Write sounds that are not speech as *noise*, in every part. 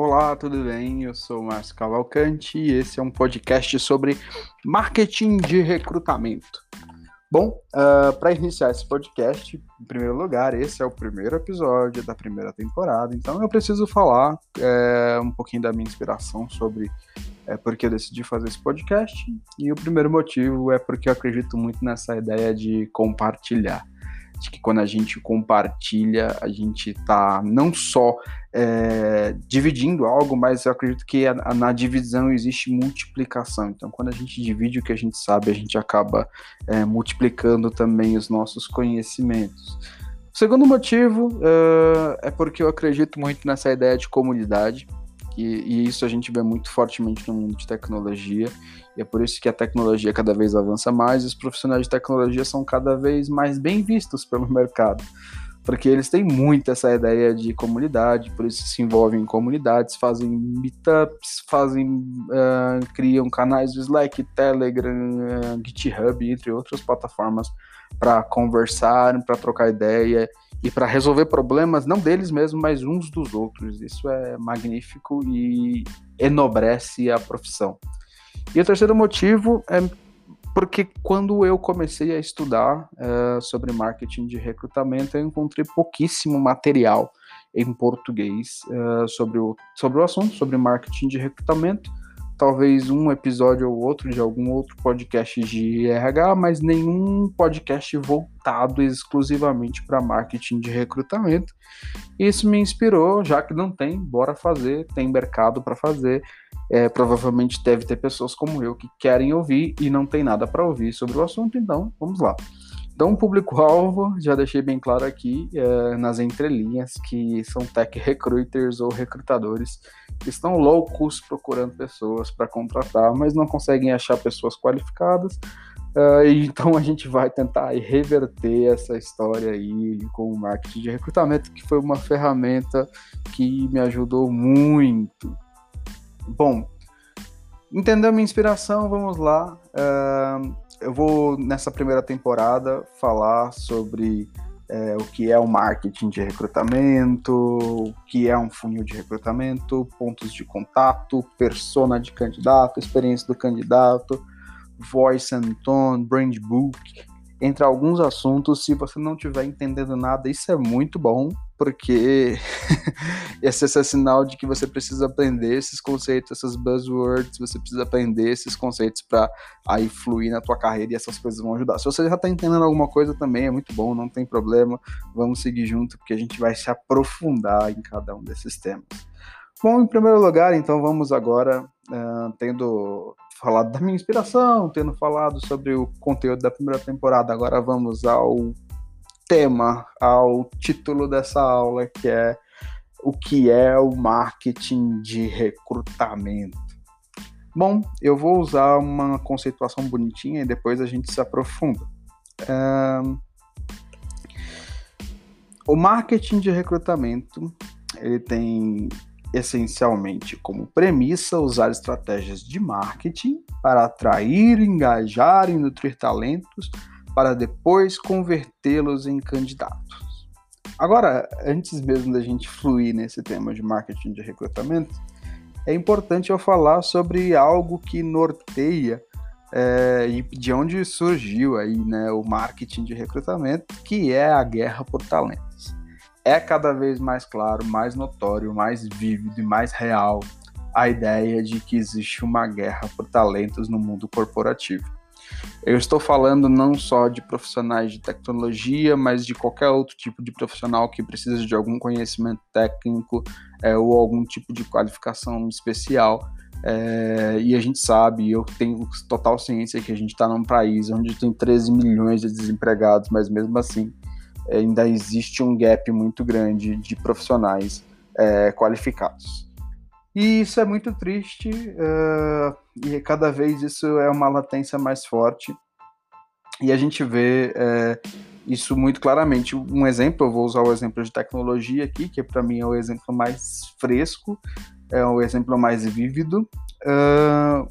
Olá, tudo bem? Eu sou Márcio Cavalcante e esse é um podcast sobre marketing de recrutamento. Bom, uh, ah, para iniciar esse podcast, em primeiro lugar, esse é o primeiro episódio da primeira temporada, então eu preciso falar é, um pouquinho da minha inspiração sobre é, por que eu decidi fazer esse podcast. E o primeiro motivo é porque eu acredito muito nessa ideia de compartilhar de que quando a gente compartilha, a gente está não só é, dividindo algo, mas eu acredito que a, a, na divisão existe multiplicação. Então, quando a gente divide o que a gente sabe, a gente acaba é, multiplicando também os nossos conhecimentos. O segundo motivo uh, é porque eu acredito muito nessa ideia de comunidade. E, e, isso a gente vê muito fortemente no mundo de tecnologia, e é por isso que a tecnologia cada vez avança mais e os profissionais de tecnologia são cada vez mais bem vistos pelo *laughs* mercado, porque eles têm muito essa ideia de comunidade, por isso se envolvem em comunidades, fazem meetups, fazem, uh, criam canais do Slack, Telegram, uh, GitHub, entre outras plataformas para conversar, para trocar ideia e para resolver problemas, não deles mesmos, mas uns dos outros. Isso é magnífico e enobrece a profissão. E o terceiro motivo é porque quando eu comecei a estudar uh, sobre marketing de recrutamento, eu encontrei pouquíssimo material em português uh, sobre, o, sobre o assunto, sobre marketing de recrutamento talvez um episódio ou outro de algum outro podcast de RH, mas nenhum podcast voltado exclusivamente para marketing de recrutamento. Isso me inspirou, já que não tem, bora fazer, tem mercado para fazer. É, provavelmente deve ter pessoas como eu que querem ouvir e não tem nada para ouvir sobre o assunto, então vamos lá. Então, o público-alvo, já deixei bem claro aqui é, nas entrelinhas, que são tech recruiters ou recrutadores que estão loucos procurando pessoas para contratar, mas não conseguem achar pessoas qualificadas. Uh, então a gente vai tentar reverter essa história aí com o marketing de recrutamento, que foi uma ferramenta que me ajudou muito. Bom, entendeu minha inspiração? Vamos lá. Uh, eu vou, nessa primeira temporada, falar sobre é, o que é o marketing de recrutamento, o que é um funil de recrutamento, pontos de contato, persona de candidato, experiência do candidato, voice and tone, brand book, entre alguns assuntos. Se você não estiver entendendo nada, isso é muito bom, porque *laughs* esse é sinal de que você precisa aprender esses conceitos, essas buzzwords, você precisa aprender esses conceitos para aí fluir na tua carreira e essas coisas vão ajudar. Se você já está entendendo alguma coisa também, é muito bom, não tem problema. Vamos seguir junto, porque a gente vai se aprofundar em cada um desses temas. Bom, em primeiro lugar, então vamos agora, uh, tendo falado da minha inspiração, tendo falado sobre o conteúdo da primeira temporada, agora vamos ao tema, ao título dessa aula, que é o que é o marketing de recrutamento. Bom, eu vou usar uma conceituação bonitinha e depois a gente se aprofunda. o marketing de recrutamento ele tem essencialmente como premissa usar estratégias de marketing para atrair, engajar e nutrir talentos para depois convertê-los em candidatos. Agora, antes mesmo da gente fluir nesse tema de marketing de recrutamento, é importante eu falar sobre algo que norteia é, e de onde surgiu aí, né, o marketing de recrutamento, que é a guerra por talentos é cada vez mais claro, mais notório, mais vívido e mais real a ideia de que existe uma guerra por talentos no mundo corporativo. Eu estou falando não só de profissionais de tecnologia, mas de qualquer outro tipo de profissional que precisa de algum conhecimento técnico é, ou algum tipo de qualificação especial. É, e a gente sabe, eu tenho total ciência que a gente está num país onde tem 13 milhões de desempregados, mas mesmo assim ainda existe um gap muito grande de profissionais é, qualificados. E isso é muito triste, uh, e cada vez isso é uma latência mais forte, e a gente vê é, isso muito claramente. Um exemplo, eu vou usar o exemplo de tecnologia aqui, que para mim é o exemplo mais fresco, é o exemplo mais vívido. Uh,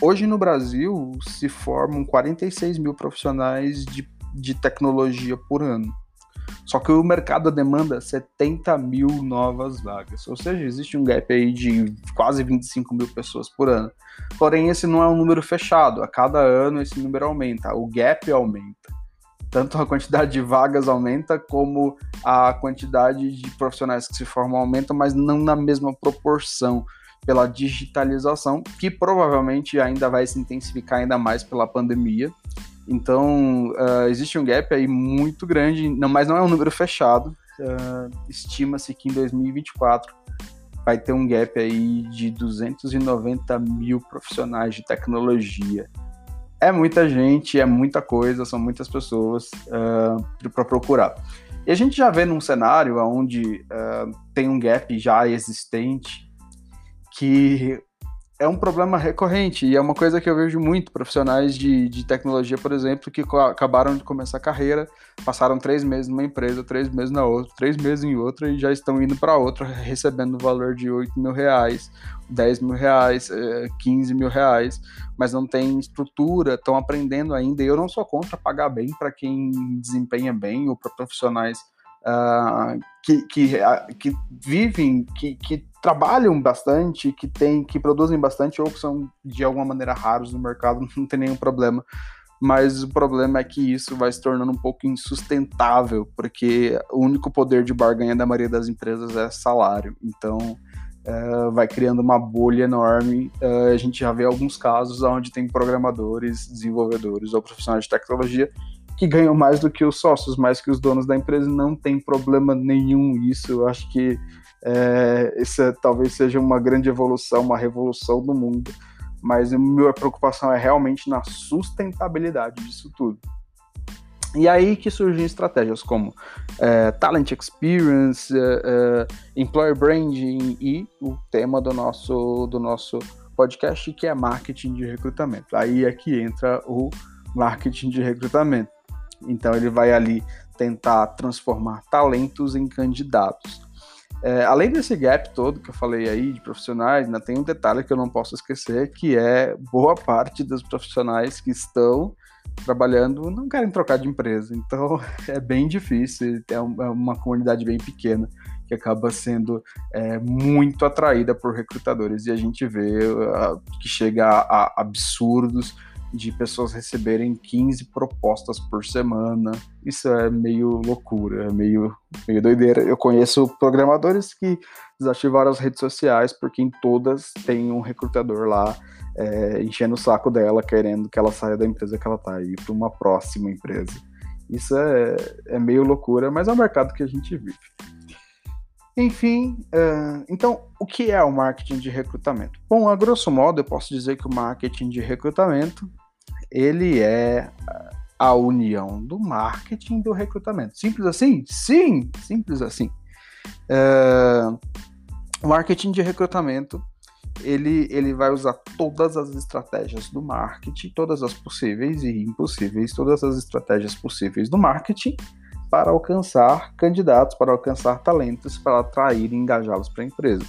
hoje no Brasil se formam 46 mil profissionais de de tecnologia por ano. Só que o mercado demanda 70 mil novas vagas, ou seja, existe um gap aí de quase 25 mil pessoas por ano. Porém, esse não é um número fechado, a cada ano esse número aumenta, o gap aumenta. Tanto a quantidade de vagas aumenta, como a quantidade de profissionais que se formam aumenta, mas não na mesma proporção pela digitalização, que provavelmente ainda vai se intensificar ainda mais pela pandemia. Então, uh, existe um gap aí muito grande, não, mas não é um número fechado. Uh, Estima-se que em 2024 vai ter um gap aí de 290 mil profissionais de tecnologia. É muita gente, é muita coisa, são muitas pessoas uh, ah, para procurar. E a gente já vê num cenário onde tem um gap já existente que é um problema recorrente e é uma coisa que eu vejo muito profissionais de, de tecnologia, por exemplo, que acabaram de começar a carreira, passaram três meses numa empresa, três meses na outra, três meses em outra e já estão indo para outra recebendo o valor de 8 mil reais, 10 mil reais, 15 mil reais, mas não tem estrutura, estão aprendendo ainda. E eu não sou contra pagar bem para quem desempenha bem ou para profissionais uh, que, que, uh, que vivem, que, que trabalham bastante, que tem, que produzem bastante ou que são de alguma maneira raros no mercado, *laughs* não tem nenhum problema. Mas o problema é que isso vai se tornando um pouco insustentável, porque o único poder de barganha da maioria das empresas é salário. Então, uh, vai criando uma bolha enorme. Uh, a gente já vê alguns casos onde tem programadores, desenvolvedores ou profissionais de tecnologia que ganham mais do que os sócios, mais que os donos da empresa, não tem problema nenhum isso. Eu acho que é, isso é, talvez seja uma grande evolução, uma revolução do mundo, mas a minha preocupação é realmente na sustentabilidade disso tudo. E aí que surgem estratégias como é, Talent Experience, é, é Employer Branding e o tema do nosso, do nosso podcast, que é marketing de recrutamento. Aí é que entra o marketing de recrutamento. Então ele vai ali tentar transformar talentos em candidatos. É, além desse gap todo que eu falei aí de profissionais, ainda tem um detalhe que eu não posso esquecer, que é boa parte dos profissionais que estão trabalhando não querem trocar de empresa. Então *laughs* é bem difícil, é, é uma comunidade bem pequena que acaba sendo é, muito atraída por recrutadores e a gente vê uh, que chega a, a absurdos de pessoas receberem 15 propostas por semana. Isso é meio loucura, é meio, meio doideira. Eu conheço programadores que desativaram as redes sociais porque em todas tem um recrutador lá é, enchendo o saco dela, querendo que ela saia da empresa que ela está e para uma próxima empresa. Isso é, é meio loucura, mas é o mercado que a gente vive. Enfim, uh, então, o que é o marketing de recrutamento? Bom, a grosso modo, eu posso dizer que o marketing de recrutamento ele é a união do marketing e do recrutamento. Simples assim? Sim, simples assim. Uh, o marketing de recrutamento ele, ele vai usar todas as estratégias do marketing, todas as possíveis e impossíveis, todas as estratégias possíveis do marketing para alcançar candidatos, para alcançar talentos, para atrair e engajá-los para a empresa.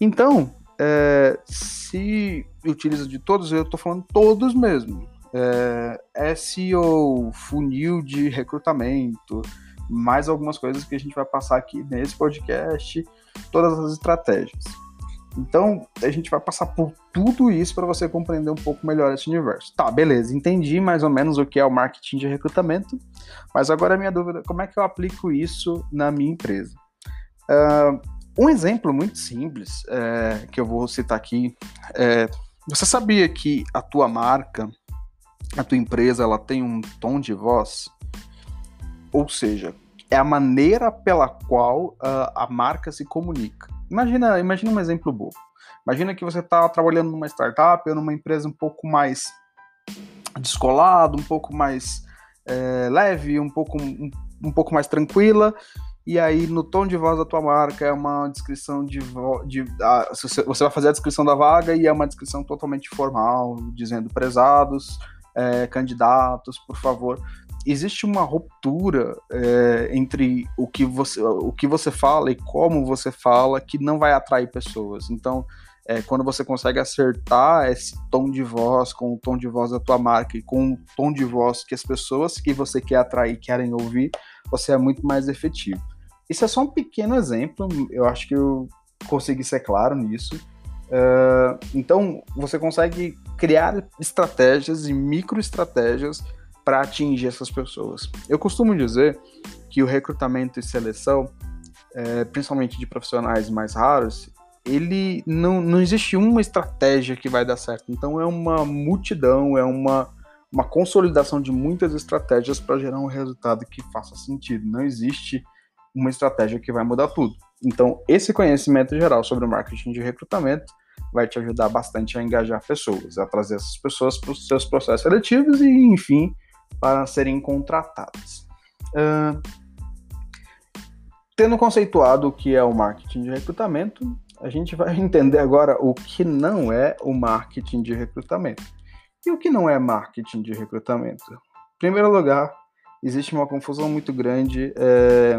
Então, é, se utiliza de todos, eu estou falando todos mesmo. É, SEO, funil de recrutamento, mais algumas coisas que a gente vai passar aqui nesse podcast, todas as estratégias. Então, a gente vai passar por tudo isso para você compreender um pouco melhor esse universo. Tá, beleza, entendi mais ou menos o que é o marketing de recrutamento, mas agora a minha dúvida, como é que eu aplico isso na minha empresa? Uh, um exemplo muito simples é, que eu vou citar aqui é, você sabia que a tua marca, a tua empresa, ela tem um tom de voz? Ou seja, é a maneira pela qual uh, a marca se comunica. Imagina, imagina um exemplo bobo. Imagina que você está trabalhando numa startup ou numa empresa um pouco mais descolado, um pouco mais é, leve, um pouco, um, um, pouco mais tranquila. E aí, no tom de voz da tua marca, é uma descrição de. de a, você vai fazer a descrição da vaga e é uma descrição totalmente formal, dizendo prezados, é, candidatos, por favor, existe uma ruptura é, entre o que, você, o que você fala e como você fala que não vai atrair pessoas. Então, é quando você consegue acertar esse tom de voz com o tom de voz da tua marca e com o tom de voz que as pessoas que você quer atrair querem ouvir, você é muito mais efetivo. Isso é só um pequeno exemplo, eu acho que eu consegui ser claro nisso. Uh, então, você consegue criar estratégias e microestratégias para atingir essas pessoas. Eu costumo dizer que o recrutamento e seleção, é, principalmente de profissionais mais raros, ele não, não existe uma estratégia que vai dar certo. Então, é uma multidão, é uma, uma consolidação de muitas estratégias para gerar um resultado que faça sentido. Não existe uma estratégia que vai mudar tudo. Então, esse conhecimento geral sobre o marketing de recrutamento vai te ajudar bastante a engajar pessoas, a trazer essas pessoas para os seus processos seletivos e, enfim, para serem contratadas. Uh, tendo conceituado o que é o marketing de recrutamento, a gente vai *laughs* entender agora o que não é o marketing de recrutamento. E o que não é marketing de recrutamento? Em primeiro lugar, existe uma confusão muito grande é,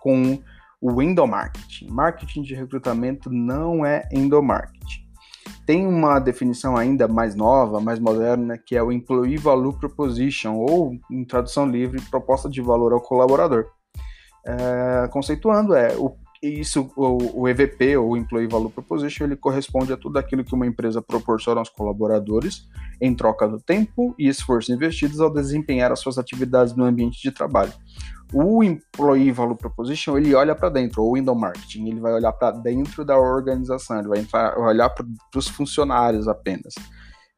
com o endomarketing. Marketing de recrutamento não é endomarketing. Tem uma definição ainda mais nova, mais moderna, que é o Employee Value Proposition, ou, em tradução livre, proposta de valor ao colaborador. É, conceituando, é o isso, o, o, EVP, ou Employee Value Proposition, ele corresponde a tudo aquilo que uma empresa proporciona aos colaboradores em troca do tempo e esforço investidos ao desempenhar as suas atividades no ambiente de trabalho. O Employee Value Proposition, ele olha para dentro, ou Window Marketing, ele vai olhar para dentro da organização, ele vai, entrar, olhar para os funcionários apenas.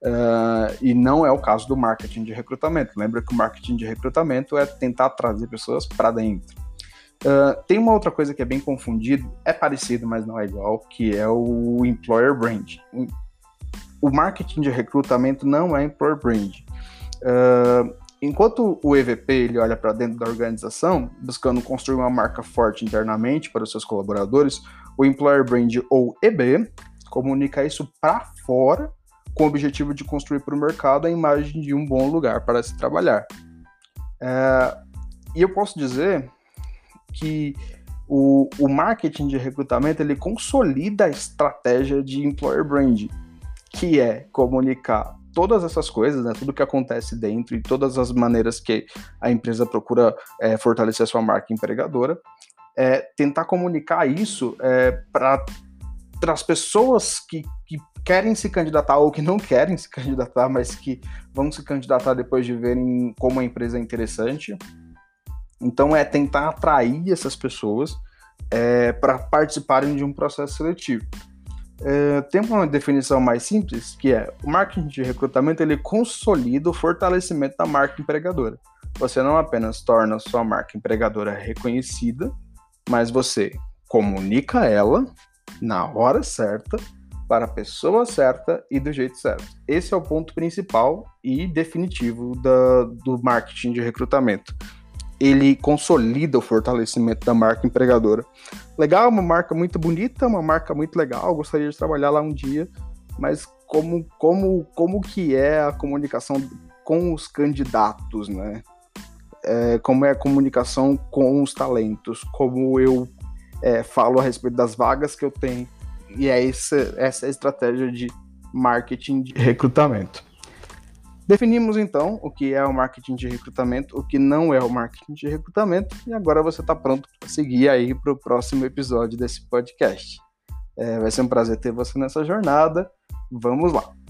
Uh, e não é o caso do marketing de recrutamento. Lembra que o marketing de recrutamento é tentar trazer pessoas para dentro. Uh, tem uma outra coisa que é bem confundido, é parecido, mas não é igual, que é o employer brand. O marketing de recrutamento não é employer brand. Uh, enquanto o EVP ele olha para dentro da organização, buscando construir uma marca forte internamente para os seus colaboradores, o employer brand ou EB comunica isso para fora com o objetivo de construir para o mercado a imagem de um bom lugar para se trabalhar. Uh, e eu posso dizer que o, o marketing de recrutamento ele consolida a estratégia de employer brand, que é comunicar todas essas coisas, né, tudo que acontece dentro e todas as maneiras que a empresa procura é, fortalecer a sua marca empregadora, é, tentar comunicar isso é, para as pessoas que, que querem se candidatar ou que não querem se candidatar, mas que vão se candidatar depois de verem como a empresa é interessante, então é tentar atrair essas pessoas é, para participarem de um processo seletivo. É, tem uma definição mais simples que é o marketing de recrutamento ele consolida o fortalecimento da marca empregadora. Você não apenas torna a sua marca empregadora reconhecida, mas você comunica ela na hora certa, para a pessoa certa e do jeito certo. Esse é o ponto principal e definitivo da, do marketing de recrutamento ele consolida o fortalecimento da marca empregadora. Legal, uma marca muito bonita, uma marca muito legal, gostaria de trabalhar lá um dia, mas como, como, como que é a comunicação com os candidatos, né? É, como é a comunicação com os talentos, como eu é, falo a respeito das vagas que eu tenho. E é essa, essa é a estratégia de marketing de recrutamento. Definimos então o que é o marketing de recrutamento, o que não é o marketing de recrutamento, e agora você está pronto para seguir aí para o próximo episódio desse podcast. É, vai ser um prazer ter você nessa jornada. Vamos lá!